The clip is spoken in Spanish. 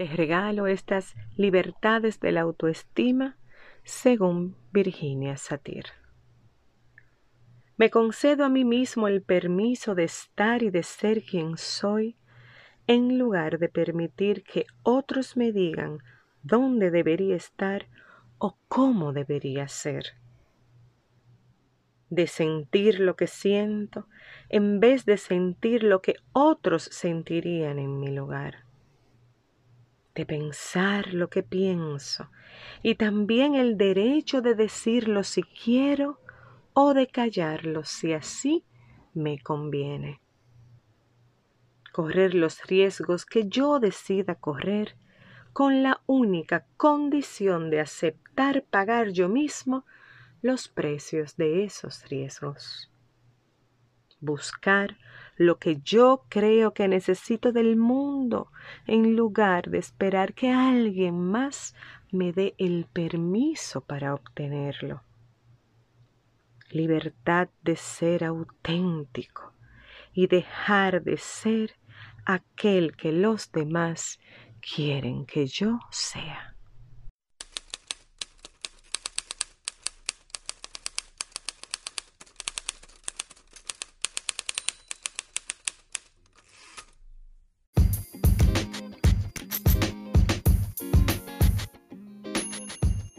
Te regalo estas libertades de la autoestima según Virginia Satir. Me concedo a mí mismo el permiso de estar y de ser quien soy en lugar de permitir que otros me digan dónde debería estar o cómo debería ser. De sentir lo que siento en vez de sentir lo que otros sentirían en mi lugar de pensar lo que pienso y también el derecho de decirlo si quiero o de callarlo si así me conviene. Correr los riesgos que yo decida correr con la única condición de aceptar pagar yo mismo los precios de esos riesgos. Buscar lo que yo creo que necesito del mundo en lugar de esperar que alguien más me dé el permiso para obtenerlo. Libertad de ser auténtico y dejar de ser aquel que los demás quieren que yo sea.